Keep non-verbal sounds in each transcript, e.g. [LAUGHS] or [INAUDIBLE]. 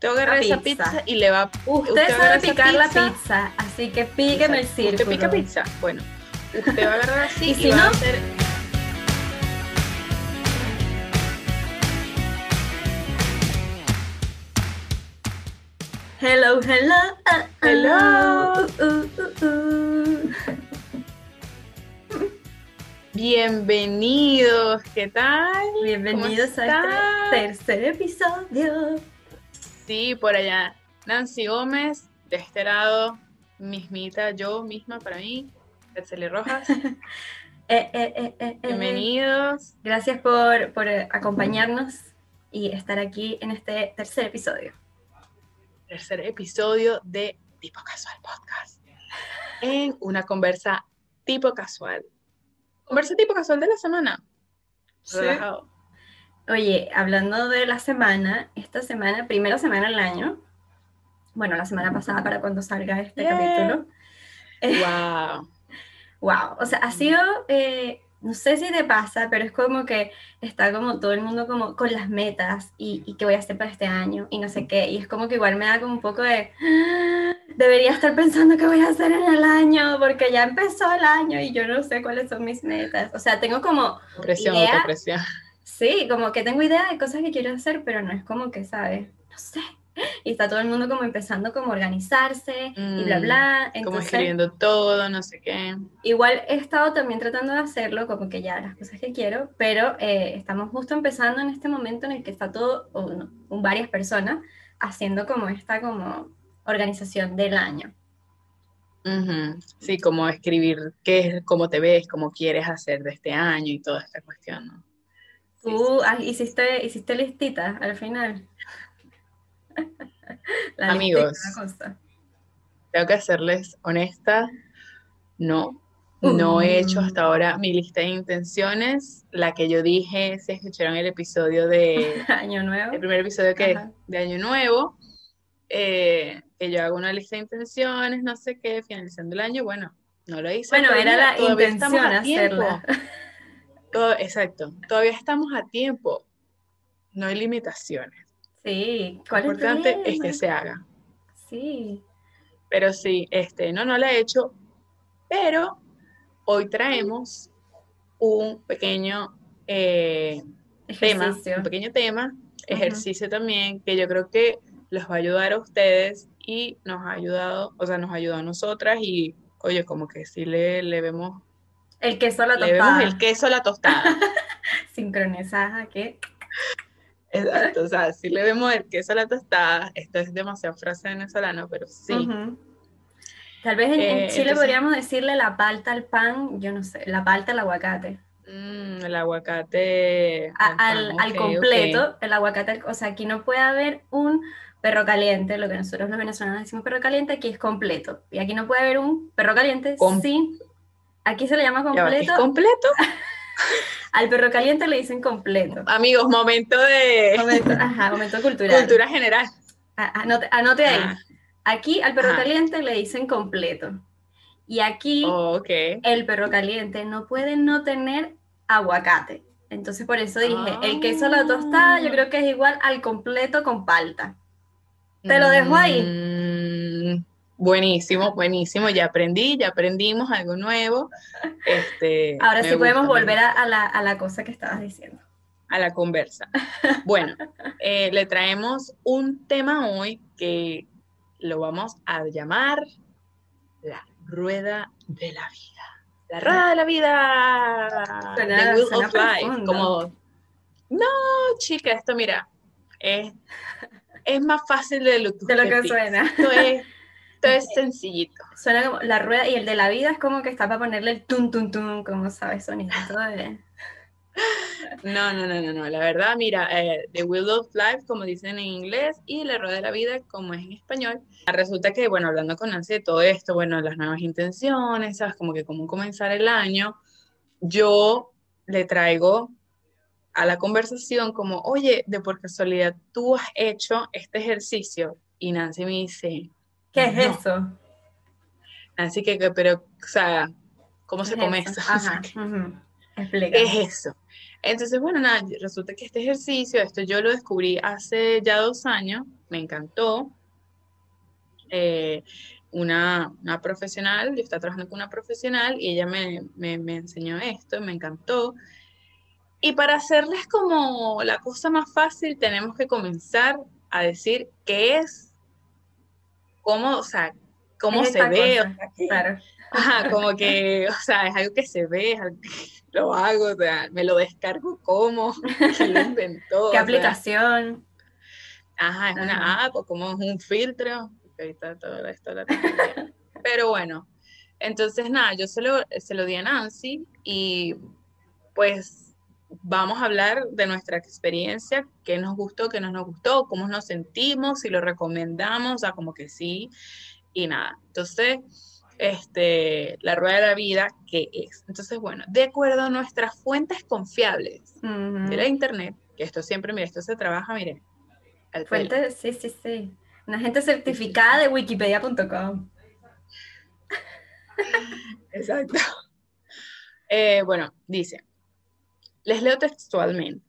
Usted agarra esa pizza. y le va Usted, sabe picar la pizza, así que píqueme el círculo. ¿Usted pica pizza? Bueno, usted va a agarrar así y, si va no, a hacer Hello, hello, uh, hello. Uh, uh, Bienvenidos, ¿qué tal? Bienvenidos a este tercer episodio. Sí, por allá Nancy Gómez, de este lado, mismita, yo misma para mí, Etzeli Rojas. [LAUGHS] Eh, eh, eh, Bienvenidos. Gracias por, por acompañarnos y estar aquí en este tercer episodio tercer episodio de Tipo Casual Podcast. En una conversa tipo casual. Conversa tipo casual de la semana. Relajado. Oye, hablando de la semana, esta semana, primera semana del año, bueno, la semana pasada para cuando salga este capítulo. [LAUGHS] Wow. wow, o sea, ha sido eh, no sé si te pasa, pero es como que está como todo el mundo como con las metas y, y qué voy a hacer para este año y no sé qué. Y es como que igual me da como un poco de, ah, [GASPS] debería estar pensando qué voy a hacer en el año porque ya empezó el año y yo no sé cuáles son mis metas. O sea, tengo como... Presión, presión. Sí, como que tengo idea de cosas que quiero hacer, pero no es como que, ¿sabes? No sé, [LAUGHS] y está todo el mundo como empezando como a organizarse y bla, mm, bla. como escribiendo todo, no sé qué. Igual he estado también tratando de hacerlo, como que ya las cosas que quiero, pero eh, estamos justo empezando en este momento en el que está todo, o varias personas, haciendo como esta como organización del año. Sí, como escribir qué es, cómo te ves, cómo quieres hacer de este año y toda esta cuestión, ¿no? ¿Tú hiciste, hiciste listita al final? [LAUGHS] Amigos, tengo que serles honesta, no, no he hecho hasta ahora mi lista de intenciones, la que yo dije, si escucharon el episodio de [LAUGHS] Año Nuevo, el primer episodio que de Año Nuevo, eh, que yo hago una lista de intenciones, no sé qué, finalizando el año, bueno, no lo hice. Bueno, era la intención hacerla. [LAUGHS] Todo, exacto, todavía estamos a tiempo, no hay limitaciones. Sí, ¿cuál Lo importante es, que se haga. Sí. Pero sí, este, no, no la he hecho, pero hoy traemos un pequeño eh, tema, un pequeño tema, ejercicio también, que yo creo que les va a ayudar a ustedes y nos ha ayudado, o sea, nos ayudó a nosotras y, oye, como que sí le, le vemos... El queso a la tostada. Le vemos el queso a la tostada. Sincronizada, ¿qué? Exacto, o sea, si le vemos el queso a la tostada, esto es demasiado frase venezolano, pero sí. Tal vez en, eh, Chile podríamos decirle la palta al pan, yo no sé, la palta al aguacate. Mm, el aguacate al, completo, el aguacate, o sea, aquí no puede haber un perro caliente, lo que nosotros los venezolanos decimos perro caliente, aquí es completo. Y aquí no puede haber un perro caliente sin... Aquí se le llama completo. ¿Es completo? [LAUGHS] Al perro caliente le dicen completo. Amigos, momento de... Momento, [LAUGHS] ajá, momento cultural. Cultura general. Anote, ahí. Ah. Aquí al perro caliente le dicen completo. Y aquí oh, el perro caliente no puede no tener aguacate. Entonces por eso dije, el queso a la tostada yo creo que es igual al completo con palta. Te lo dejo ahí. Buenísimo, buenísimo. Ya aprendí, ya aprendimos algo nuevo. Este, Ahora sí podemos volver a, la, cosa que estabas diciendo. A la conversa. Bueno, eh, le traemos un tema hoy que lo vamos a llamar la rueda de la vida. La rueda de la vida. The Wheel of Life. Como, no, chica, esto mira, es, es más fácil de lo, de lo que suena. Esto es esto es sencillito. Suena como la rueda y el de la vida es como que está para ponerle el tum tum tum, como sabes, sonido de... No, no, no, no, no. La verdad, mira, eh, The Wheel of Life, como dicen en inglés, y La Rueda de la Vida, como es en español. Resulta que, bueno, hablando con Nancy de todo esto, bueno, las nuevas intenciones, ¿sabes? Como que cómo comenzar el año, yo le traigo a la conversación como, oye, de por casualidad tú has hecho este ejercicio. Y Nancy me dice, ¿Qué es eso? Así que, pero, o sea, ¿cómo se come eso? [LAUGHS] Ajá, ¿Qué es eso? Entonces, bueno, nada, resulta que este ejercicio, esto yo lo descubrí hace ya dos años, me encantó. Eh, una, una, profesional, yo estaba trabajando con una profesional y ella me, me, me enseñó esto, me encantó. Y para hacerles como la cosa más fácil, tenemos que comenzar a decir qué es, cómo, o sea, cómo se ve. claro. Ajá, como que, o sea, es algo que se ve, lo hago, o sea, me lo descargo como, quién lo inventó. [LAUGHS] ¿Qué aplicación? Ajá, es una app o como es un filtro, ahorita todo esto la Pero bueno, entonces nada, yo se lo, se lo di a Nancy y pues vamos a hablar de nuestra experiencia, qué nos gustó, qué no nos gustó, cómo nos sentimos, si lo recomendamos, o sea, como que sí, y nada. Entonces, este, la rueda de la vida, ¿qué es? Entonces, bueno, de acuerdo a nuestras fuentes confiables de la internet, que esto siempre, mire, esto se trabaja, mire. Fuentes, sí, sí, sí. Una gente certificada de wikipedia.com. Exacto. [LAUGHS] Eh, bueno, dice, les leo textualmente.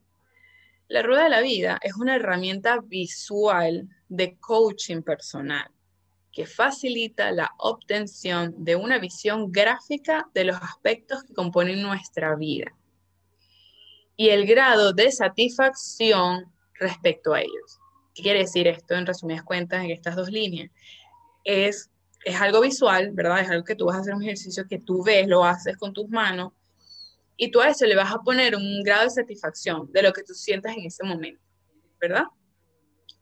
La rueda de la vida es una herramienta visual de coaching personal que facilita la obtención de una visión gráfica de los aspectos que componen nuestra vida y el grado de satisfacción respecto a ellos. ¿Qué quiere decir esto en resumidas cuentas en estas dos líneas? Es, es algo visual, ¿verdad? Es algo que tú vas a hacer un ejercicio que tú ves, lo haces con tus manos y tú a eso le vas a poner un grado de satisfacción de lo que tú sientas en ese momento, ¿verdad?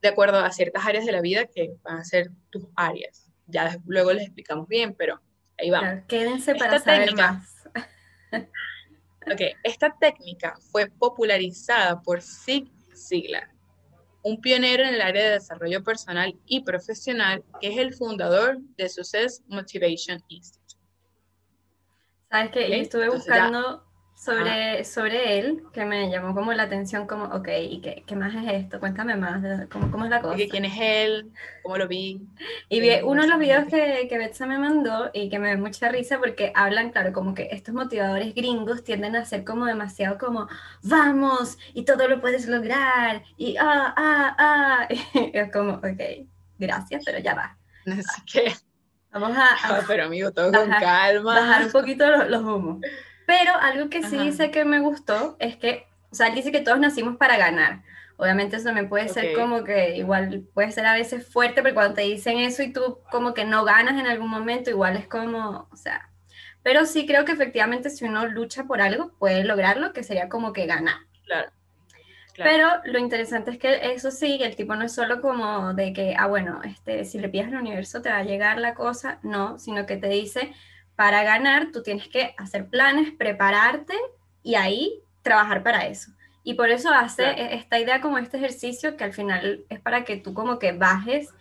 De acuerdo a ciertas áreas de la vida que van a ser tus áreas. Ya luego les explicamos bien, pero ahí vamos. quédense para saber más. [LAUGHS] ok, esta técnica fue popularizada por Zig Ziglar, un pionero en el área de desarrollo personal y profesional, que es el fundador de Success Motivation Institute. Sabes que estuve buscando sobre, sobre él que me llamó como la atención, como, ok, ¿y qué, qué más es esto? Cuéntame más, ¿cómo, cómo es la cosa? ¿Quién es él? ¿Cómo lo vi? Y vi uno de los videos que, que Betsa me mandó y que me dio mucha risa porque hablan, claro, como que estos motivadores gringos tienden a ser como demasiado como, vamos, y todo lo puedes lograr, y ah, ah, ah, [LAUGHS] y es como, ok, gracias, pero ya va. [LAUGHS] Así que... Vamos a... Ah, [LAUGHS] pero amigo, todo con calma. Bajar un poquito los, los humos. Pero algo que sí dice que me gustó es que, o sea, él dice que todos nacimos para ganar. Obviamente eso me puede ser como que igual puede ser a veces fuerte, pero cuando te dicen eso y tú como que no ganas en algún momento, igual es como, o sea, pero sí creo que efectivamente si uno lucha por algo, puede lograrlo, que sería como que ganar. Claro. Pero lo interesante es que eso sí, el tipo no es solo como de que, ah, bueno, este, si le pides al universo te va a llegar la cosa, no, sino que te dice, para ganar tú tienes que hacer planes, prepararte y ahí trabajar para eso. Y por eso hace e-, esta idea como este ejercicio que al final es para que tú como que bajes,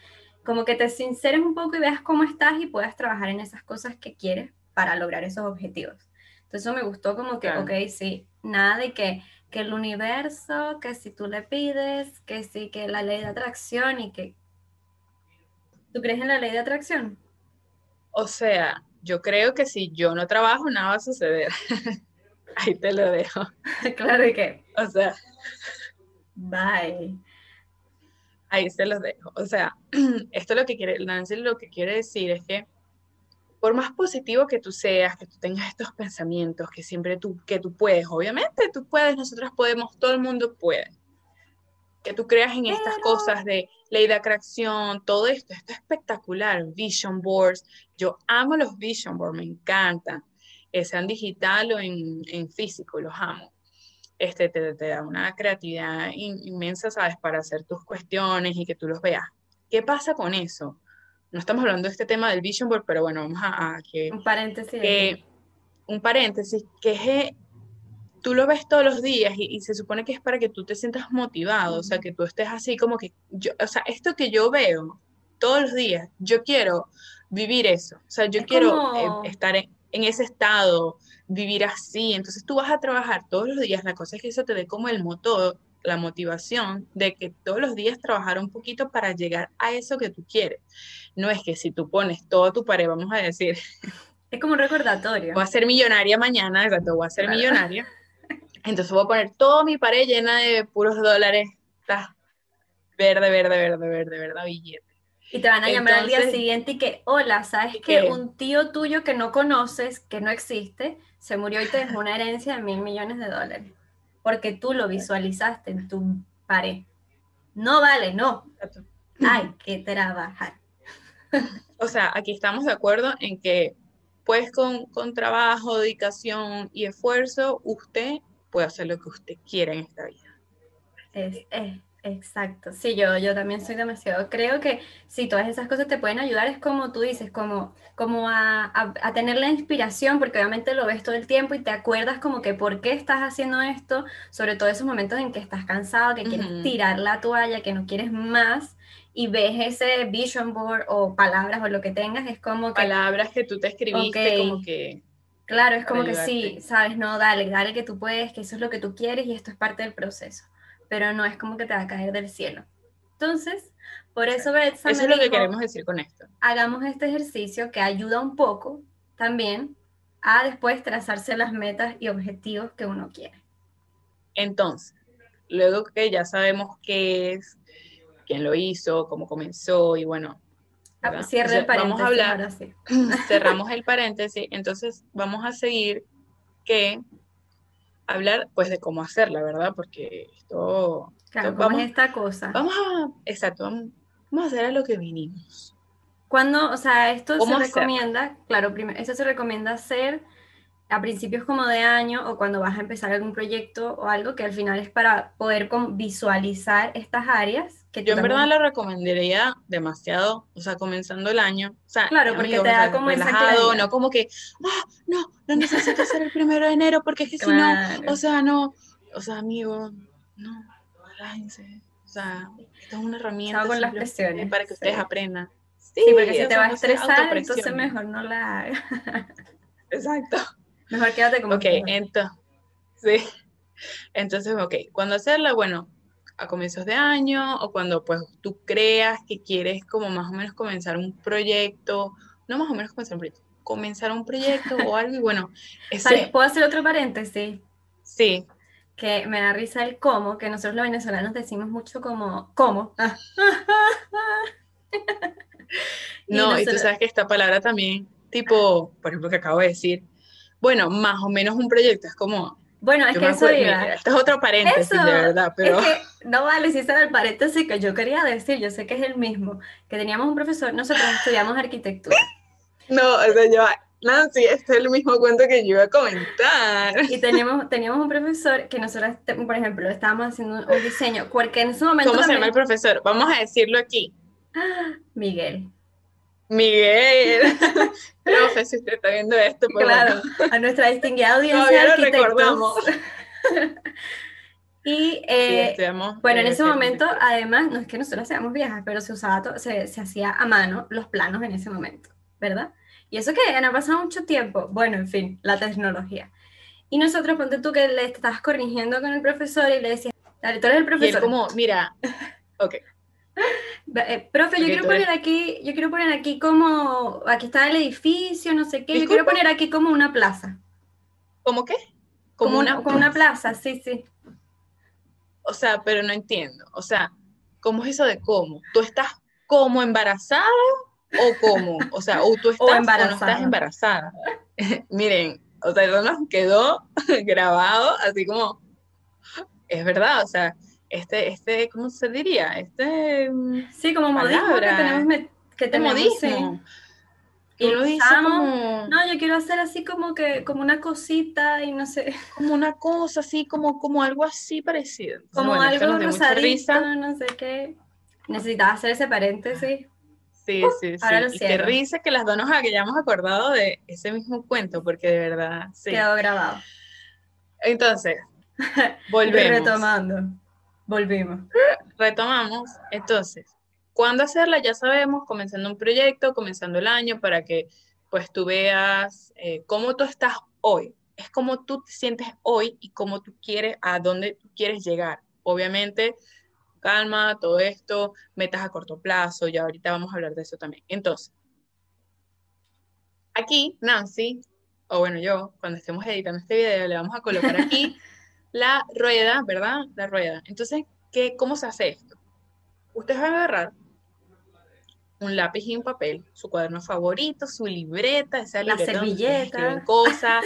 como que te sinceres un poco y veas cómo estás y puedas trabajar en esas cosas que quieres para lograr esos objetivos. Entonces eso me gustó como que, ok, sí, nada de que, que el universo, que si tú le pides, que sí, que la ley de atracción y que... ¿Tú crees en la ley de atracción? O sea, yo creo que si yo no trabajo, nada va a suceder. [LAUGHS] Ahí te lo dejo. [LAUGHS] claro que. O sea. Bye. Ahí se los dejo. O sea, [CLEARS THROAT] esto lo que quiere, Nancy lo que quiere decir es que por más positivo que tú seas, que tú tengas estos pensamientos, que siempre tú, que tú puedes, obviamente tú puedes, nosotros podemos, todo el mundo puede que tú creas en estas cosas de ley de atracción, todo esto, esto es espectacular, vision boards, yo amo los vision boards, me encantan, eh, sean digital o en, en, físico, los amo. Este te, te da una creatividad inmensa, ¿sabes? Para hacer tus cuestiones y que tú los veas. ¿Qué pasa con eso? No estamos hablando de este tema del vision board, pero bueno, vamos a, a que... Un paréntesis. Que, un paréntesis, que es tú lo ves todos los días y, se supone que es para que tú te sientas motivado, o sea, que tú estés así como que, yo, o sea, esto que yo veo todos los días, yo quiero vivir eso, o sea, yo quiero eh, estar en, ese estado, vivir así, entonces tú vas a trabajar todos los días, la cosa es que eso te dé como el motor, la motivación de que todos los días trabajar un poquito para llegar a eso que tú quieres. No es que si tú pones todo tu pared, vamos a decir. Es como un recordatorio. Voy a ser millonaria mañana, exacto, voy a ser millonaria. Entonces voy a poner toda mi pared llena de puros dólares. verde, verde, verde, verde, verde, billete. Y te van a llamar al día siguiente y que, hola, ¿sabes que un tío tuyo que no conoces, que no existe, se murió y te dejó una herencia de mil millones de dólares? Porque tú lo visualizaste en tu pared. No vale, no. Hay que trabajar. O sea, aquí estamos de acuerdo en que, pues, con, con trabajo, dedicación y esfuerzo, usted puede hacer lo que usted quiera en esta vida. Es, es, Exacto, sí, yo, yo también soy demasiado, creo que si todas esas cosas te pueden ayudar, es como tú dices, como, como a, a, tener la inspiración, porque obviamente lo ves todo el tiempo y te acuerdas como que por qué estás haciendo esto, sobre todo esos momentos en que estás cansado, que quieres tirar la toalla, que no quieres más, y ves ese vision board o palabras o lo que tengas, es como que... Palabras que tú te escribiste, como que... Claro, es como que sí, sabes, no, dale, dale que tú puedes, que eso es lo que tú quieres y esto es parte del proceso pero no es como que te va a caer del cielo. Entonces, por eso Eso es lo que queremos decir con esto. Hagamos este ejercicio que ayuda un poco también a después trazarse las metas y objetivos que uno quiere. Entonces, luego que ya sabemos qué es, quién lo hizo, cómo comenzó y bueno. Cierre el paréntesis. Vamos a hablar. [LAUGHS] Cerramos el paréntesis. Entonces, vamos a seguir que hablar pues de cómo hacerla, ¿verdad? Porque esto... Claro, ¿cómo es esta cosa? Vamos a, exacto, vamos, a hacer a lo que vinimos. Cuando, o sea, esto se recomienda, claro, primero, esto se recomienda hacer a principios como de año o cuando vas a empezar algún proyecto o algo que al final es para poder visualizar estas áreas. Que Yo en verdad lo recomendaría demasiado, o sea, comenzando el año. O sea, claro, porque te da como relajado, no como que, ah, no, no necesito hacer el primero de enero porque es que si no, o sea, no, o sea, amigo, no, relájense. O sea, esto es una herramienta con las presiones, para que ustedes aprendan. Sí, porque si te va a estresar, entonces mejor no la hagas. [LAUGHS] Exacto. Mejor quédate como Ok, entonces, sí. Entonces, ok, cuando hacerla, bueno, a comienzos de año o cuando pues tú creas que quieres como más o menos comenzar un proyecto, no más o menos comenzar un proyecto, comenzar un proyecto o algo y bueno, [LAUGHS] ese... ¿Puedo hacer otro paréntesis? Sí. Que me da risa el cómo, que nosotros los venezolanos decimos mucho como, ¿cómo? [LAUGHS] no, y tú sabes que esta palabra también, tipo, por ejemplo, que acabo de decir, bueno, más o menos un proyecto, es como... Bueno, es que eso iba. Esto es otro paréntesis, de verdad, pero... Es que, no vale, era el paréntesis que yo quería decir, yo sé que es el mismo, que teníamos un profesor, nosotros estudiamos arquitectura. No, o sea, yo, Nancy, este es el mismo cuento que yo iba a comentar. Y teníamos, teníamos un profesor que nosotros, por ejemplo, estábamos haciendo un diseño, porque en ese momento... ¿Cómo se llama el profesor? Vamos a decirlo aquí. Miguel. Miguel, [LAUGHS] profe, si usted está viendo esto, pues claro, a nuestra distinguida audiencia de recordamos. [LAUGHS] y eh, bueno, en ese momento, además, no es que nosotros seamos viejas, pero se usaba, se, se hacía a mano los planos en ese momento, ¿verdad? Y eso que no ha pasado mucho tiempo, bueno, en fin, la tecnología. Y nosotros, ponte tú que le estabas corrigiendo con el profesor y le decías, dale, tú eres el profesor. Y él como, mira, [LAUGHS] ok, eh, profe, yo quiero poner aquí, yo quiero poner aquí como, aquí está el edificio, no sé qué, yo quiero poner aquí como una plaza. ¿Cómo qué? Como, una, como una plaza, sí, sí. O sea, pero no entiendo. O sea, ¿cómo es eso de cómo? ¿Tú estás como embarazada o cómo? O sea, o tú [LAUGHS] estás o, embarazada. no estás embarazada. [LAUGHS] Miren, o sea, eso nos quedó [LAUGHS] grabado así como, es verdad, o sea, este, este, ¿cómo se diría? Este. Mm, sí, como modismo que tenemos. Que tenemos Y lo como... No, yo quiero hacer así como que, como una cosita y no sé. [LAUGHS] Como una cosa así, como, como algo así parecido. Como algo rosadito, no sé qué. Necesitaba hacer ese paréntesis. Sí, sí, sí. y qué risa que las dos nos hayamos acordado de ese mismo cuento, porque de verdad, sí. Quedó grabado. Entonces, [LAUGHS] volvemos. Retomando. Volvimos. Retomamos. Entonces, ¿cuándo hacerla? Ya sabemos, comenzando un proyecto, comenzando el año, para que pues tú veas eh, cómo tú estás hoy. Es como tú te sientes hoy y cómo tú quieres, a dónde tú quieres llegar. Obviamente, calma, todo esto, metas a corto plazo, ya ahorita vamos a hablar de eso también. Entonces, aquí Nancy, o bueno, yo, cuando estemos editando este video, le vamos a colocar aquí [LAUGHS] la rueda, ¿verdad? La rueda. Entonces, ¿qué, ¿cómo se hace esto? Ustedes van a agarrar un lápiz y un papel, su cuaderno favorito, su libreta, esa La libreta donde servilleta. escriben cosas.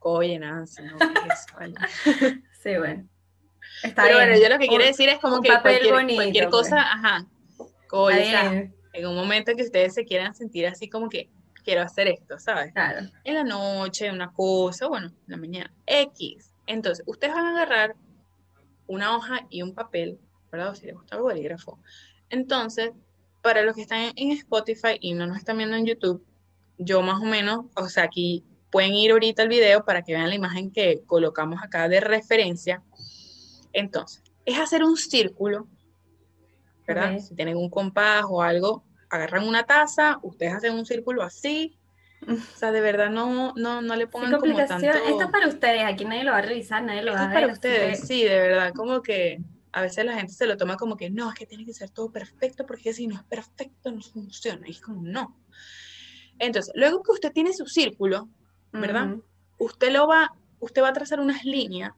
Oye, Nancy, no, ¿qué es eso, vale? [LAUGHS] Sí, bueno. Está Pero bien. bueno, yo lo que quiero decir es como un que papel cualquier, bonito, cualquier pues. cosa, ajá, bien, en un momento que ustedes se quieran sentir así como que quiero hacer esto, ¿sabes? claro. En la noche, una cosa, bueno, en la mañana, X. Entonces, ustedes van a agarrar una hoja y un papel, ¿verdad? O si les gusta el bolígrafo. Entonces, para los que están en Spotify y no nos están viendo en YouTube, yo más o menos, o sea, aquí pueden ir ahorita al video para que vean la imagen que colocamos acá de referencia. Entonces, es hacer un círculo, ¿verdad? Si tienen un compás o algo, agarran una taza, ustedes hacen un círculo así. O sea, de verdad no, no, no le pongan como complicación. tanto... Esto es para ustedes, aquí nadie lo va a revisar, nadie lo Esto va a es ver. para así ustedes, que- sí, de verdad, como que a veces la gente se lo toma como que no, es que tiene que ser todo perfecto porque si no es perfecto no funciona. Y es como no. Entonces, luego que usted tiene su círculo, ¿verdad? Usted lo va, usted va a trazar unas líneas,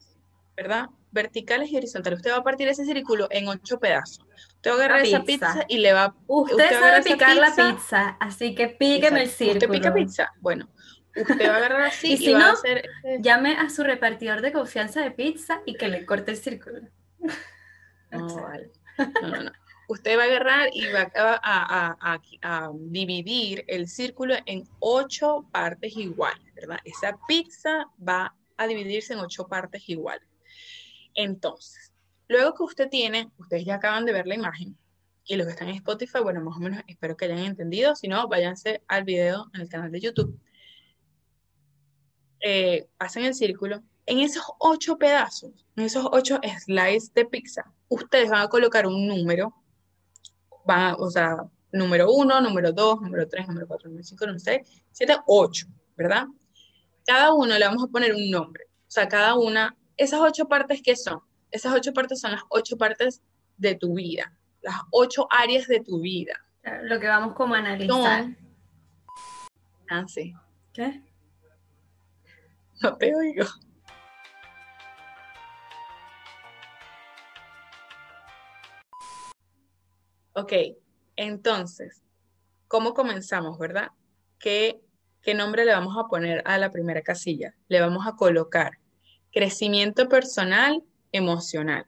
¿verdad? Verticales y horizontales. Usted va a partir ese círculo en ocho pedazos. Usted va a agarrar esa pizza. y le va Usted, Usted sabe picar la pizza. así que píqueme el círculo. ¿Usted pica pizza? Bueno, usted va a agarrar así [LAUGHS] Y y, si a no, hacer ese- Llame a su repartidor de confianza de pizza y que le corte el círculo. No, [LAUGHS] vale. No, no, no. Usted va a agarrar y va a- a- a dividir el círculo en ocho partes iguales, ¿verdad? Esa pizza va a dividirse en ocho partes iguales. Entonces, luego que usted tiene, ustedes ya acaban de ver la imagen, y los que están en Spotify, bueno, más o menos espero que hayan entendido, si no, váyanse al video en el canal de YouTube. Eh, hacen el círculo. En esos ocho pedazos, en esos ocho slices de pizza, ustedes van a colocar un número, van a- o sea, número uno, número dos, número tres, número cuatro, número cinco, número seis, siete, ocho, ¿verdad? Cada uno le vamos a poner un nombre. O sea, cada una, esas ocho partes, ¿qué son? Esas ocho partes son las ocho partes de tu vida, las ocho áreas de tu vida. Lo que vamos como a analizar. Son, Nancy, ¿Qué? no te oigo. Ok, entonces, ¿cómo comenzamos, verdad? ¿Qué, qué nombre le vamos a poner a la primera casilla? Le vamos a colocar crecimiento personal emocional.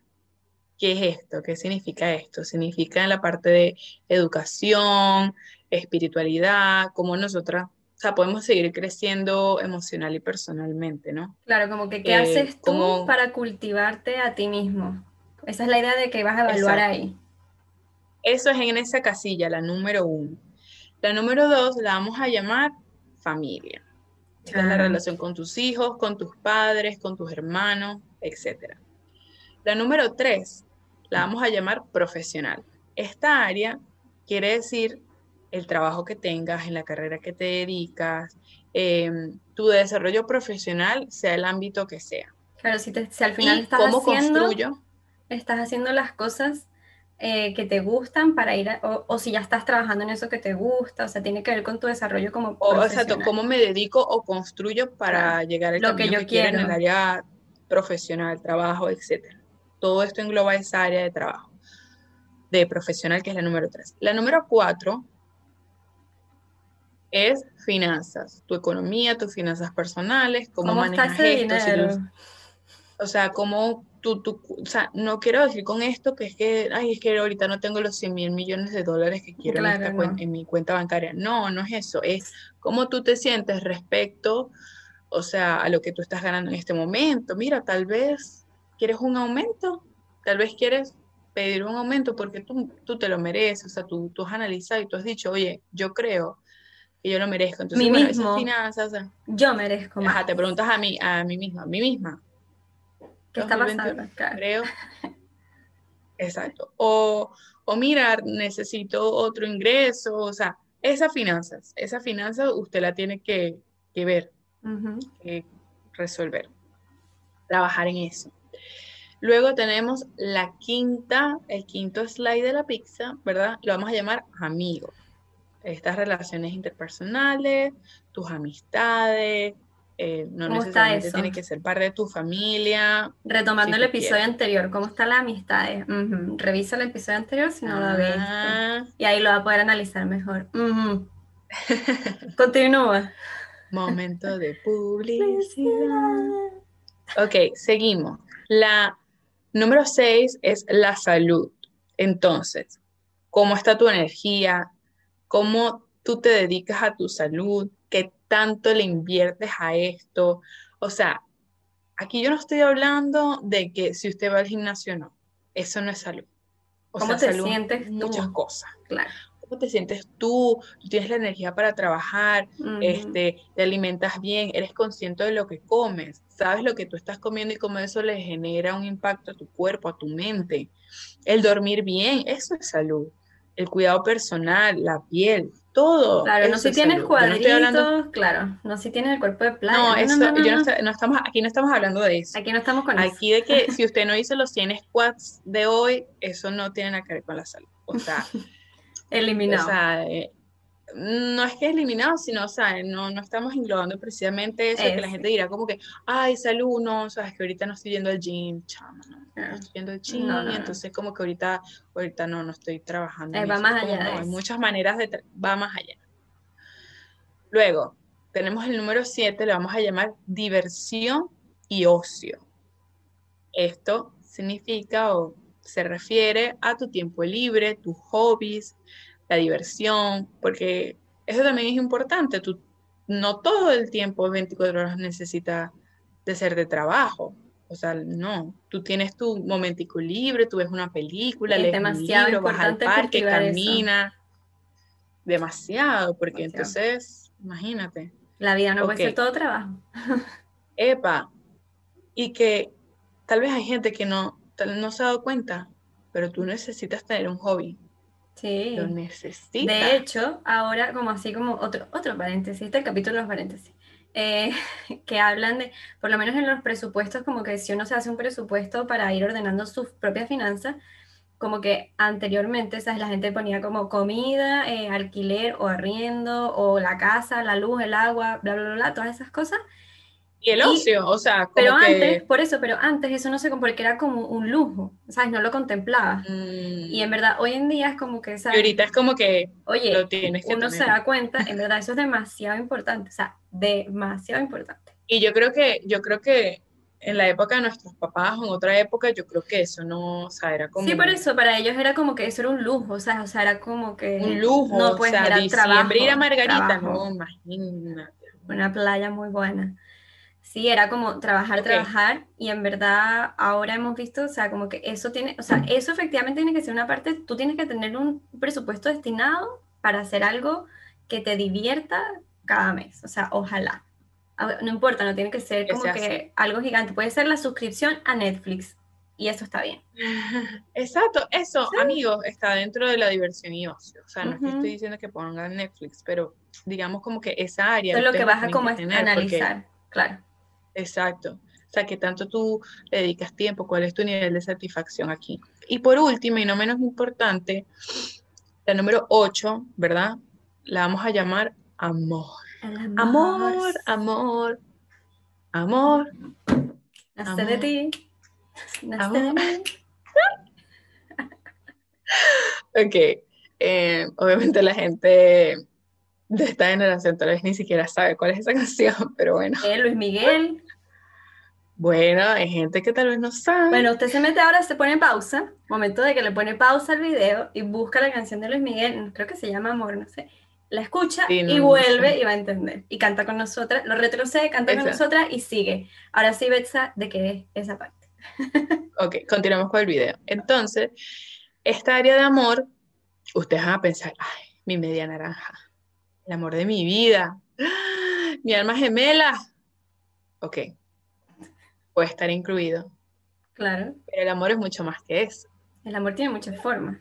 ¿Qué es esto? ¿Qué significa esto? Significa en la parte de educación, espiritualidad, cómo nosotras, o sea, podemos seguir creciendo emocional y personalmente, ¿no? Claro, como que qué Eh, haces tú como- para cultivarte a ti mismo. Esa es la idea de que vas a evaluar Exacto. ahí. Eso es en esa casilla, la número uno. La número dos la vamos a llamar familia. La relación con tus hijos, con tus padres, con tus hermanos, etc. La número tres la vamos a llamar profesional. Esta área quiere decir el trabajo que tengas, en la carrera que te dedicas, em, tu desarrollo profesional, sea el ámbito que sea. Claro, si, te- si al final Y estás cómo haciendo, construyo. estás haciendo las cosas eh, que te gustan para ir a- o, o si ya estás trabajando en eso que te gusta, o sea, tiene que ver con tu desarrollo como O, o sea, profesional. cómo me dedico o construyo para llegar al Lo que yo quiero en el área profesional, trabajo, etcétera. Todo esto engloba esa área de trabajo, de profesional, que es la número tres. La número cuatro es finanzas, tu economía, tus finanzas personales, cómo, ¿Cómo manejas esto, si? O sea, cómo tú, tú- o sea, no quiero decir con esto que es que, ay, es que ahorita no tengo los 100 mil millones de dólares que quiero en, esta no. en mi cuenta bancaria. No, no es eso, es cómo tú te sientes respecto, o sea, a lo que tú estás ganando en este momento. Mira, tal vez quieres un aumento, tal vez quieres pedir un aumento porque tú, tú te lo mereces, o sea, tú, tú has analizado y tú has dicho, oye, yo creo que yo lo merezco. Entonces, bueno, mismo. esas finanzas, o sea, Yo merezco más. ajá, te preguntas a mí, a mí misma, a mí misma. ¿Qué está 2021, pasando? Claro. creo. [LAUGHS] Exacto. O, o mirar, necesito otro ingreso, o sea, esas finanzas, esas finanzas usted la tiene que, que ver, que resolver, trabajar en eso. Luego tenemos la quinta, el quinto slide de la pizza, ¿verdad? Lo vamos a llamar amigos. Estas relaciones interpersonales, tus amistades, eh, no ¿Cómo está necesariamente eso? tiene que ser parte de tu familia. Retomando Si el episodio quieres. anterior, ¿cómo está la amistad? Revisa el episodio anterior si no lo viste. Ah, Y ahí lo va a poder analizar mejor. [LAUGHS] Continúa. momento de publicidad. Ok, seguimos. La número seis es la salud. Entonces, ¿cómo está tu energía? ¿Cómo tú te dedicas a tu salud? ¿Qué tanto le inviertes a esto? O sea, aquí yo no estoy hablando de que si usted va al gimnasio no. Eso no es salud. O ¿Cómo sea, te salud sientes tú? muchas cosas. Claro. ¿Cómo te sientes tú? ¿Tú tienes la energía para trabajar? Este, te alimentas bien, eres consciente de lo que comes, sabes lo que tú estás comiendo y cómo eso le genera un impacto a tu cuerpo, a tu mente. El dormir bien, eso es salud. El cuidado personal, la piel, todo. Claro, no si es tienes salud. No hablando- cuadritos, claro, no si tienes el cuerpo de playa. no, eso, no, yo no, no. está- no estamos, aquí no estamos hablando de eso. Aquí no estamos con eso. Aquí de que [LAUGHS] si usted no hizo los 100 squats de hoy, eso no tiene nada que ver con la salud. O sea, [LAUGHS] Eliminado. O sea, eh, no es que es eliminado, sino, o sea, no, no estamos englobando precisamente eso, que la gente dirá como que, ay, salud, no, sabes que ahorita no estoy yendo al gym, chama, no, no estoy yendo al gym, No, no, y no. entonces como que ahorita, ahorita no, no estoy trabajando. Eh, en va eso. más como, allá de hay muchas maneras de, va más allá. Luego, tenemos el número 7, le vamos a llamar diversión y ocio. Esto significa o se refiere a tu tiempo libre, tus hobbies, la diversión, porque eso también es importante. Tú no todo el tiempo, 24 horas, necesita de ser de trabajo. O sea, no, tú tienes tu momentico libre, tú ves una película, Es lees un demasiado libro, vas al parque, caminas. Demasiado, porque Demasiado. entonces, imagínate, La vida no puede ser todo trabajo. [LAUGHS] epa, y que tal vez hay gente que no, tal- no se ha dado cuenta, pero tú necesitas tener un hobby, Sí. lo necesitas. De hecho, ahora como así como otro, otro paréntesis, este capítulo de los paréntesis, eh, [LAUGHS] que hablan de, por lo menos en los presupuestos, como que si uno se hace un presupuesto para ir ordenando sus propias finanzas, como que anteriormente, ¿sabes? La gente ponía como comida, eh, alquiler o arriendo, o la casa, la luz, el agua, bla, bla, bla, bla, todas esas cosas. Y el Y- ocio, o sea, como Pero que, antes, por eso, pero antes eso no se, porque era como un lujo, ¿sabes? No lo contemplaba. mm, Y en verdad, hoy en día es como que, y ¿sabes? ahorita es como que Oye, lo tienes que uno se tener. da cuenta, en verdad eso es demasiado importante, o sea, demasiado importante. Y yo creo que, yo creo que en la época de nuestros papás o en otra época, yo creo que eso no, o sea, era como Sí, por eso, para ellos era como que eso era un lujo, o sea, o sea, era como que un lujo, no, o pues sea, era diciembre ir a trabajo, Margarita, trabajo. no, imagínate. una playa muy buena. Sí, era como trabajar, trabajar, y en verdad ahora hemos visto, o sea, como que eso tiene, o sea, eso efectivamente tiene que ser una parte, tú tienes que tener un presupuesto destinado para hacer algo que te divierta cada mes, o sea, ojalá. A- No importa, no tiene que ser como que algo gigante, puede ser la suscripción a Netflix, y eso está bien. [LAUGHS] Exacto, eso, amigos, está dentro de la diversión y ocio. O sea, no es que estoy diciendo que pongan Netflix, pero digamos como que esa área. Eso es lo que vas a como que a tener, porque- analizar, claro. Exacto. O sea, que tanto tú le dedicas tiempo, cuál es tu nivel de satisfacción aquí. Y por último, y no menos importante, la número 8, ¿verdad? La vamos a llamar amor. Amor, amor, amor. Nace de amor. ti, nace de Amor. mí. [LAUGHS] Ok. eh, obviamente la gente de esta generación tal vez ni siquiera sabe cuál es esa [LAUGHS] canción, pero bueno. Eh, Luis Miguel. Bueno, hay gente que tal vez no sabe. Bueno, usted se mete ahora, se pone pausa, momento de que le pone pausa al video y busca la canción de Luis Miguel, creo que se llama Amor, no sé. La escucha Sí, no, y no vuelve sé. y va a entender. Y canta con nosotras, lo retrocede, canta con nosotras y sigue. Ahora sí, Betsa, ¿de qué es esa parte? [LAUGHS] Ok, continuamos con el video. Entonces, esta área de amor, ustedes van a pensar, ay, mi media naranja, el amor de mi vida, ¡ah! mi alma gemela. Ok, puede estar incluido, Claro, pero el amor es mucho más que eso. el amor tiene muchas formas.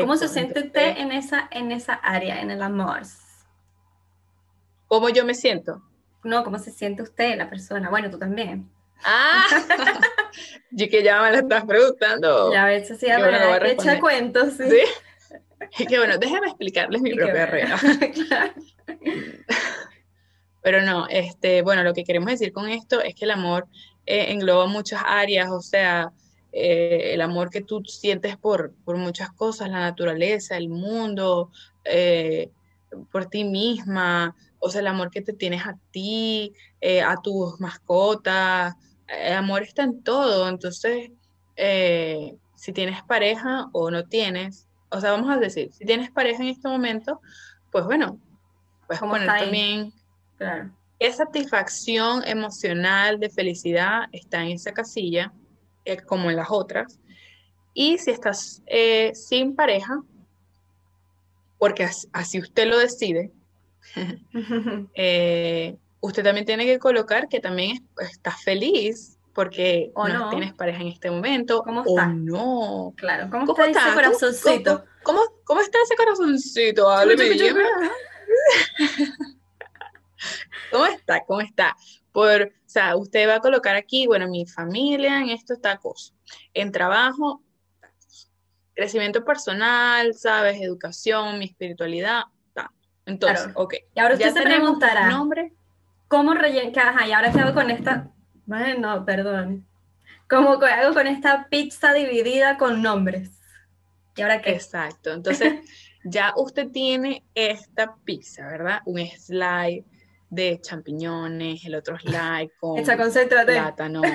¿Cómo se siente usted en esa, en esa área, en el amor? ¿Cómo yo me siento? No, ¿cómo se siente usted, la persona? Bueno, tú también. Ah, [LAUGHS] yo que ya me la estás preguntando. Ya ves, así, Qué bueno, echa cuentos, sí. ¿Sí? Y que bueno, déjame explicarles mi Y propia bueno. regla. [LAUGHS] Claro. Pero no, este, bueno, lo que queremos decir con esto es que el amor eh, engloba muchas áreas, o sea, eh, el amor que tú sientes por, por muchas cosas, la naturaleza, el mundo, eh, por ti misma, o sea, el amor que te tienes a ti, a tus mascotas, el amor está en todo, entonces, si tienes pareja o no tienes, o sea, vamos a decir, si tienes pareja en este momento, pues bueno, puedes poner también claro. qué satisfacción emocional de felicidad está en esa casilla, eh, como en las otras. Y si estás eh, sin pareja, porque así, usted lo decide, [LAUGHS] eh, usted también tiene que colocar que también estás feliz porque no, tienes pareja en este momento. ¿Cómo está? O no. Claro, ¿cómo, está, ese corazoncito? ¿Cómo, cómo, está ese corazoncito? [LAUGHS] ¿Cómo está? ¿Cómo está? Por, o sea, usted va a colocar aquí, bueno, mi familia en esto está cosa. En trabajo, crecimiento personal, ¿sabes? Educación, mi espiritualidad, está. Entonces, ok. Y ahora usted se preguntará, nombre. ¿cómo relleno? Ajá, y ahora qué hago con esta bueno, perdón. ¿Cómo hago con esta pizza dividida con nombres? ¿Y ahora qué? Exacto. Entonces, [LAUGHS] ya usted tiene esta pizza, ¿verdad? Un slide de champiñones, el otro slide [LAUGHS] con Echa, concéntrate. plátano. [LAUGHS]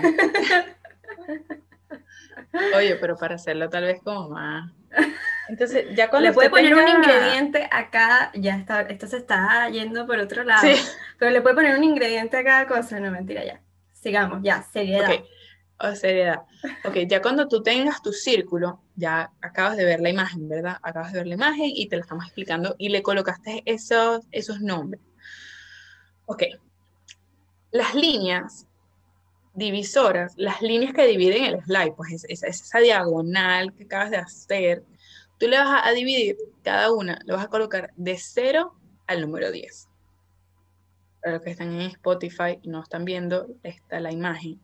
Oye, pero para hacerlo tal vez como más. Entonces, ya cuando le puede poner un ingrediente acá, ya está, esto se está yendo por otro lado. Sí. Pero le puede poner un ingrediente a cada cosa, no mentira ya. Sigamos, ya, seriedad. Ok, oh, seriedad. Ok, ya cuando tú tengas tu círculo, ya acabas de ver la imagen, ¿verdad? Acabas de ver la imagen y te la estamos explicando y le colocaste esos, esos nombres. Ok, las líneas divisoras, las líneas que dividen el slide, pues es, esa diagonal que acabas de hacer, tú le vas a dividir cada una, le vas a colocar de 0 al número 10 para los que están en Spotify y no están viendo, está la imagen.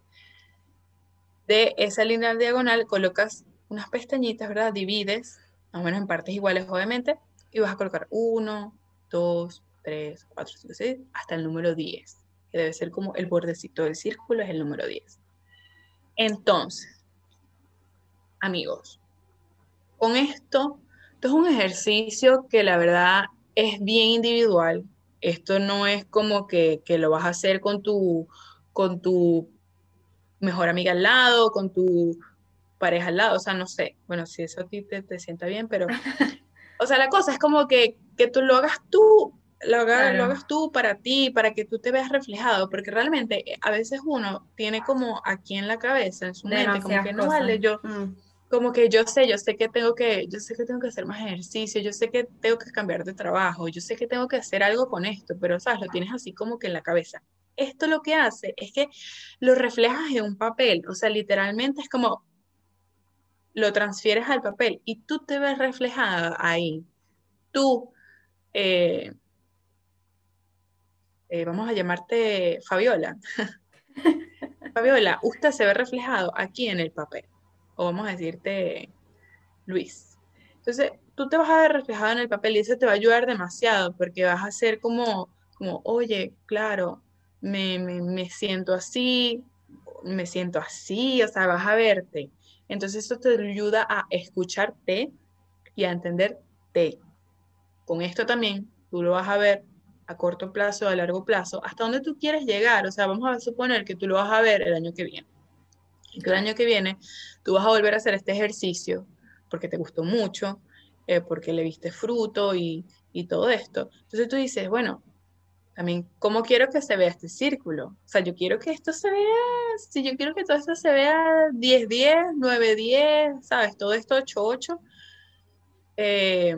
De esa línea diagonal colocas unas pestañitas, ¿verdad? Divides, más o menos en partes iguales, obviamente, y vas a colocar 1, 2, 3, 4, 5, 6, hasta el número 10, que debe ser como el bordecito del círculo, es el número 10. Entonces, amigos, con esto, esto es un ejercicio que la verdad es bien individual, esto no es como que, lo vas a hacer con tu, con tu mejor amiga al lado, con tu pareja al lado, o sea, no sé, bueno, si eso a ti te, sienta bien, pero, [LAUGHS] o sea, la cosa es como que, que tú lo hagas tú, lo hagas, lo hagas tú para ti, para que tú te veas reflejado, porque realmente eh, a veces uno tiene como aquí en la cabeza, en su mente, como que no vale, yo, mm como que yo sé, yo sé que tengo que, yo sé que tengo que hacer más ejercicio, yo sé que tengo que cambiar de trabajo, yo sé que tengo que hacer algo con esto, pero sabes, lo tienes así como que en la cabeza. Esto lo que hace es que lo reflejas en un papel, o sea, literalmente es como lo transfieres al papel y tú te ves reflejada ahí. Tú, eh, eh, vamos a llamarte Fabiola. [LAUGHS] Fabiola, usted se ve reflejado aquí en el papel o vamos a decirte Luis. Entonces, tú te vas a ver reflejado en el papel y eso te va a ayudar demasiado porque vas a ser como, como oye, claro, me, me, siento así, me siento así, o sea, vas a verte. Entonces, eso te ayuda a escucharte y a entenderte. Con esto también, tú lo vas a ver a corto plazo, a largo plazo, hasta dónde tú quieres llegar. O sea, vamos a suponer que tú lo vas a ver el año que viene y que el año que viene tú vas a volver a hacer este ejercicio porque te gustó mucho, eh, porque le viste fruto y, y, todo esto. Entonces tú dices, bueno, también, ¿cómo quiero que se vea este círculo? O sea, yo quiero que esto se vea, si yo quiero que todo esto se vea 10-10, 9-10, ¿sabes? Todo esto 8-8. Eh,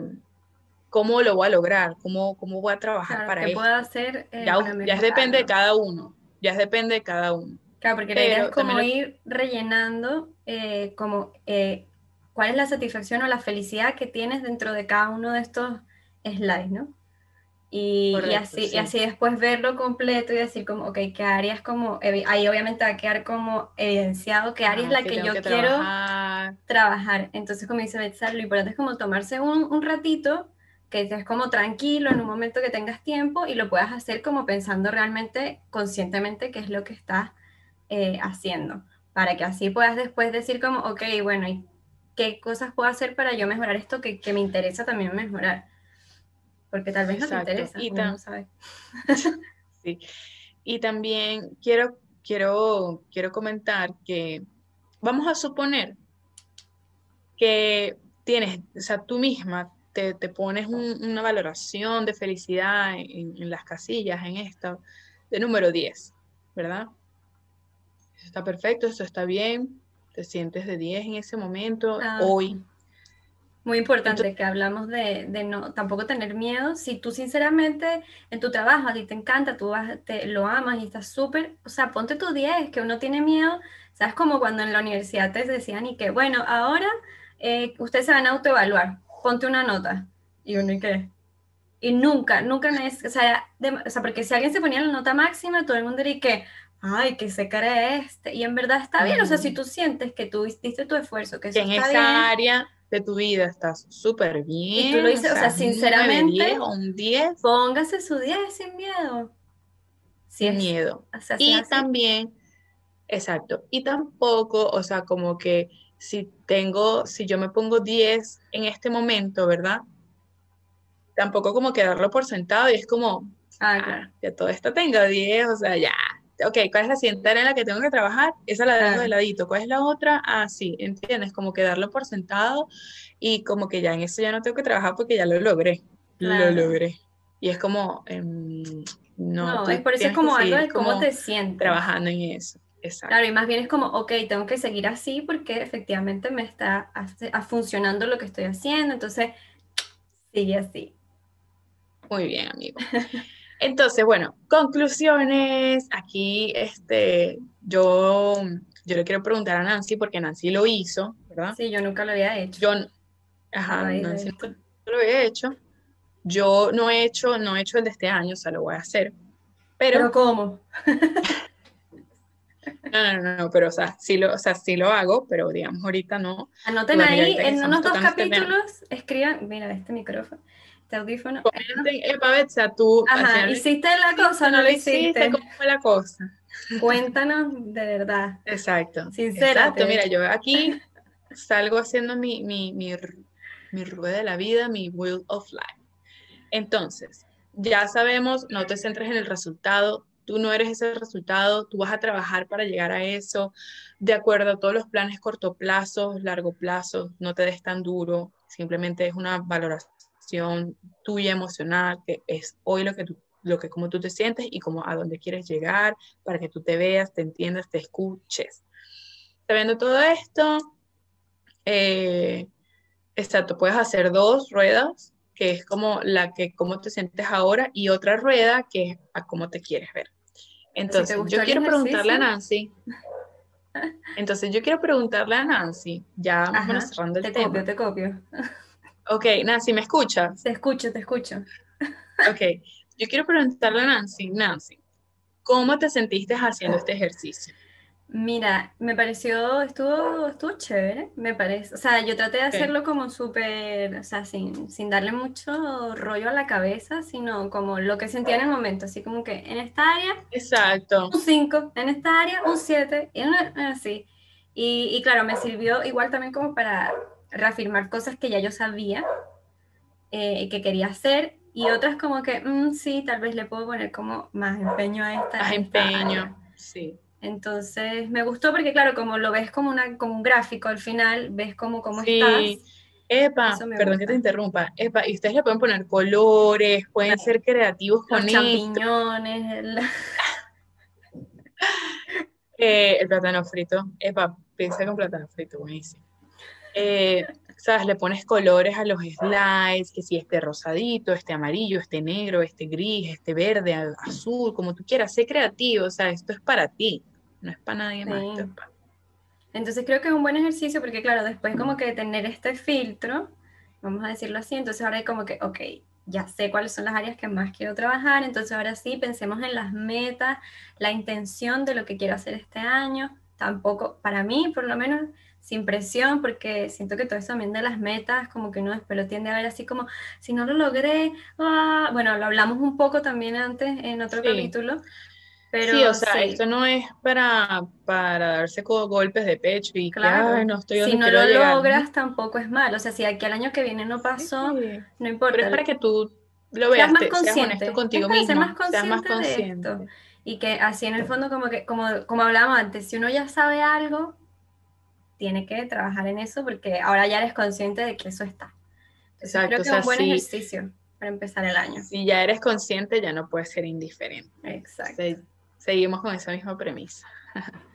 ¿Cómo lo voy a lograr? ¿Cómo, cómo voy a trabajar para eso? puedo hacer? Eh, ya, ya depende de cada uno. Ya depende de cada uno. Claro, porque la idea es como ir rellenando eh, como eh, cuál es la satisfacción o la felicidad que tienes dentro de cada uno de estos slides, ¿no? Y, así, y así después verlo completo y decir como, ok, ¿qué área es como, ahí obviamente va a quedar como evidenciado qué área es la que, yo quiero trabajar. Entonces, como dice Betzal, lo importante es como tomarse un, un ratito que estés como tranquilo en un momento que tengas tiempo y lo puedas hacer como pensando realmente conscientemente qué es lo que estás eh, haciendo, para que así puedas después decir como, ok, bueno, ¿y qué cosas puedo hacer para yo mejorar esto que, que me interesa también mejorar? Porque tal vez no te interesa, y no [LAUGHS] sí. Y también quiero, quiero, quiero comentar que vamos a suponer que tienes, o sea, tú misma te, pones una valoración de felicidad en, las casillas, en esto, de número 10, ¿verdad? Eso está perfecto, eso está bien, te sientes de 10 en ese momento, ah, hoy. Muy importante que hablamos de, no tampoco tener miedo. Si tú sinceramente en tu trabajo a ti te encanta, tú vas, te, lo amas y estás súper, o sea, ponte tu 10, que uno tiene miedo. ¿Sabes? Como cuando en la universidad te decían y que, bueno, ahora eh, ustedes se van a autoevaluar, ponte una nota. Y uno, ¿y qué? Y nunca, nunca, es, o sea, o sea, porque si alguien se ponía la nota máxima, todo el mundo diría que, ay, que se cree este. Y en verdad está bien, o sea, si tú sientes que tú diste tu esfuerzo, que, eso en está esa área de tu vida estás súper bien. Y tú lo dices, o sea, sinceramente, un 10, póngase su 10 sin miedo. Sin miedo. y también, exacto, y tampoco, o sea, como que si tengo, si yo me pongo 10 en este momento, ¿verdad? Tampoco como que darlo por sentado y es como, ah, ah que todo esto tenga 10, o sea, ya, ok, ¿cuál es la siguiente área en la que tengo que trabajar? Esa la dejo de ladito. ¿Cuál es la otra? Ah, sí, ¿entiendes? Como que darlo por sentado y como que ya en eso ya no tengo que trabajar porque ya lo logré. Lo logré. Y es como, em, no, no es por eso es como algo de cómo te sientes. Trabajando en eso. Exacto. Claro, y más bien es como, ok, tengo que seguir así porque efectivamente me está funcionando lo que estoy haciendo, entonces sigue así. Muy bien, amigo. Entonces, bueno, conclusiones. Aquí, este, yo, yo le quiero preguntar a Nancy, porque Nancy lo hizo, ¿verdad? Sí, yo nunca lo había hecho. Yo, ajá, Nancy nunca lo había hecho. Yo no he hecho, no he hecho el de este año, o sea, lo voy a hacer. Pero, ¿Pero cómo? [LAUGHS] No, no, no, pero o sea, sí lo, o sea, sí lo hago, pero digamos ahorita no. Anoten ahí en unos dos este capítulos, escriban, mira, este micrófono, este audífono. Comenten, epa, tú. Ajá, ¿hiciste la cosa o no lo hiciste? ¿Cómo fue la cosa? Cuéntanos de verdad. Exacto. Sinceramente. Exacto, mira, yo aquí salgo haciendo mi, mi, mi, mi rueda de la vida, mi wheel of life. Entonces, ya sabemos, no te centres en el resultado, tú no eres ese resultado, tú vas a trabajar para llegar a eso, de acuerdo a todos los planes corto plazo, largo plazo, no te des tan duro, simplemente es una valoración tuya emocional, que es hoy lo que tú, lo que como tú te sientes y como a dónde quieres llegar, para que tú te veas, te entiendas, te escuches. Sabiendo todo esto, eh, exacto, puedes hacer dos ruedas, que es como la que cómo te sientes ahora, y otra rueda que es a cómo te quieres ver. Entonces, yo quiero preguntarle a Nancy. Entonces, yo quiero preguntarle a Nancy, ya vamos cerrando el te tema. Copio, te copio. Ok, Nancy, ¿me escuchas? Te escucho, te escucho. Ok, yo quiero preguntarle a Nancy, Nancy, ¿cómo te sentiste haciendo este ejercicio? Mira, me pareció, estuvo, estuvo chévere, me parece. O sea, yo traté de hacerlo como súper, o sea, sin, sin darle mucho rollo a la cabeza, sino como lo que sentía en el momento, así como que en esta área, Exacto. un 5, en esta área un 7, y así. Y, y, claro, me sirvió igual también como para reafirmar cosas que ya yo sabía eh, que quería hacer, y otras como que, mm, sí, tal vez le puedo poner como más empeño a esta. Más empeño, sí. Entonces me gustó porque, claro, como lo ves como, una, como un gráfico al final, ves como cómo sí. estás. Epa, perdón que te interrumpa. Epa, y ustedes le pueden poner colores, pueden ser creativos con Los champiñones. El... [LAUGHS] eh, el plátano frito. Epa, piensa con plátano frito, buenísimo. Eh, ¿Sabes? Le pones colores a los slides, que si este rosadito, este amarillo, este negro, este gris, este verde, azul, como tú quieras. Sé creativo, o sea, esto es para ti, no es para nadie más. Entonces creo que es un buen ejercicio porque, claro, después como que tener este filtro, vamos a decirlo así, entonces ahora hay como que, ok, ya sé cuáles son las áreas que más quiero trabajar, entonces ahora sí, pensemos en las metas, la intención de lo que quiero hacer este año, tampoco, para mí por lo menos, sin presión, porque siento que todo eso también de las metas, como que uno después lo tiende a ver así como, si no lo logré, ah", bueno, lo hablamos un poco también antes en otro capítulo. Pero sí, o sea, esto no es para, para darse golpes de pecho y claro, no estoy Si no lo logras, tampoco es mal. O sea, si aquí el año que viene no pasó, no importa. Pero es para que tú lo veas, seas más consciente, contigo mismo, más consciente, más consciente. De esto. Y que así en el fondo, como que, como, como hablábamos antes, si uno ya sabe algo, tiene que trabajar en eso porque ahora ya eres consciente de que eso está. Exacto, creo que es un buen ejercicio para empezar el año. Si ya eres consciente, ya no puedes ser indiferente. Exacto. Seguimos con esa misma premisa.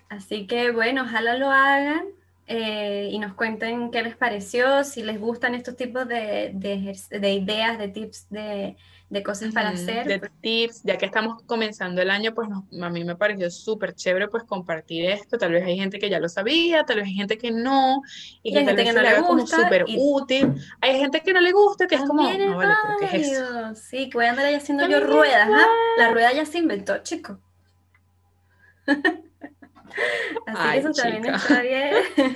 Así que bueno, ojalá lo hagan eh, y nos cuenten qué les pareció, si les gustan estos tipos de, de ideas, de tips de, de cosas para hacer. De tips, ya que estamos comenzando el año, pues a mí me pareció súper chévere pues compartir esto. Tal vez hay gente que ya lo sabía, tal vez hay gente que no, y, que tal vez que no le gusta, como súper útil. Hay gente que no le gusta, que es como, no vale, ¿qué es eso? Sí, que voy a andar ahí haciendo yo ruedas, ¿ah? La rueda ya se inventó, chico. [LAUGHS] Así que eso también está bien. [LAUGHS]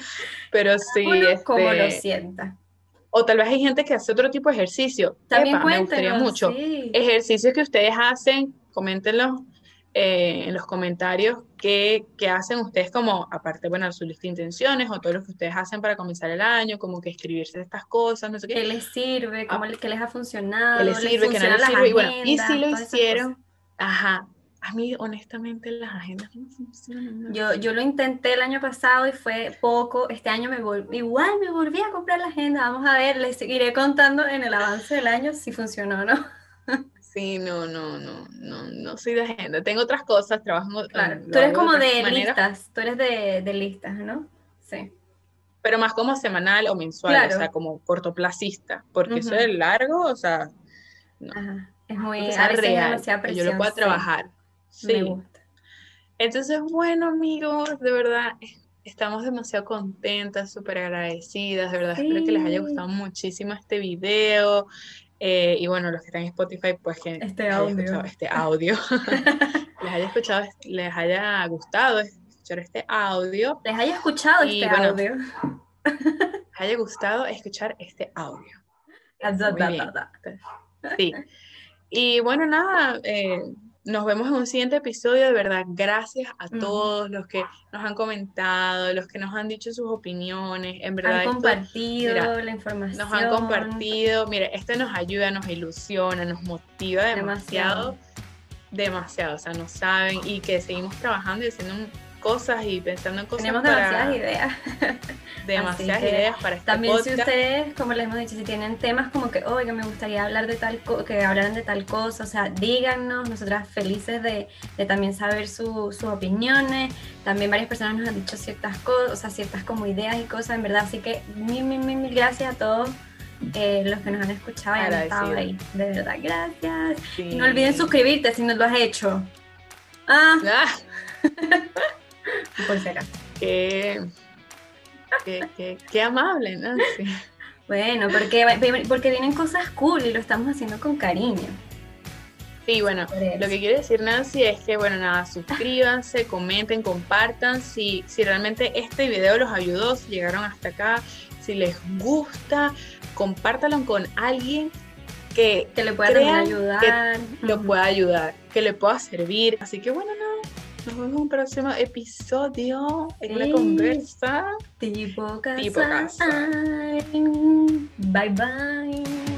Pero sí, como lo este sienta. O tal vez hay gente que hace otro tipo de ejercicio. También me gustaría mucho. Ejercicios que ustedes hacen, coméntenlo eh, en los comentarios qué, hacen ustedes como, aparte, bueno, su lista de intenciones o todo lo que ustedes hacen para comenzar el año, como que escribirse estas cosas, no sé qué. ¿Qué les sirve? ¿Cómo ah, qué les ha funcionado? ¿Qué les sirve? ¿Qué no les sirve? y bueno, y si lo hicieron, ajá, a mí, honestamente, las agendas no funcionan. Yo, yo lo intenté el año pasado y fue poco. Este año me volví, igual me volví a comprar la agenda. Vamos a ver, les seguiré contando en el avance del año si funcionó o no. [LAUGHS] Sí, no, no, no, no, no soy de agenda. Tengo otras cosas, trabajo. Claro, tú eres como de, listas, tú eres de, de, listas, ¿no? Sí. Pero más como semanal o mensual, o sea, como cortoplacista, porque eso es largo, o sea, no. Ajá. Es muy, a real, yo lo puedo trabajar. Sí. Entonces, bueno, amigos, de verdad, estamos demasiado contentas, súper agradecidas, de verdad, espero que les haya gustado muchísimo este video. Eh, y bueno, los que están en Spotify, pues que este audio, este audio. [LAUGHS] [LAUGHS] les haya escuchado, les haya gustado escuchar este audio. Les haya escuchado este audio. [LAUGHS] les haya gustado escuchar este audio. Sí. Y bueno, nada, eh, nos vemos en un siguiente episodio. De verdad, gracias a todos los que nos han comentado, los que nos han dicho sus opiniones. En verdad, han compartido la información. Nos han compartido. Mire, esto nos ayuda, nos ilusiona, nos motiva demasiado. Demasiado. O sea, nos saben y que seguimos trabajando y haciendo cosas y pensando en cosas. Tenemos demasiadas ideas. [LAUGHS] demasiadas ideas para este También si ustedes, como les hemos dicho, si tienen temas como que, oiga, me gustaría hablar de tal que hablaran de tal cosa, o sea, díganos, nosotras felices de, de también saber sus opiniones. También varias personas nos han dicho ciertas cosas, o sea, ciertas como ideas y cosas, en verdad. Así que mil, mil, mil, mil gracias a todos. Eh, los que nos han escuchado y han estado ahí. De verdad, gracias. Y no olviden suscribirte si no lo has hecho. Ah. ah. [LAUGHS] Por ser Qué, qué, amable, ¿no? Bueno, porque, porque vienen cosas cool y lo estamos haciendo con cariño. Sí, bueno, lo que quiere decir Nancy es que, bueno, nada, suscríbanse, comenten, compartan. Si, si realmente este video los ayudó, si llegaron hasta acá, si les gusta, compártalo con alguien que, le pueda ayudar. Que lo pueda ayudar, que le pueda servir. Así que, bueno, nada. Nos vemos en un próximo episodio en una conversa tipo casa. Tipo casa. Bye bye.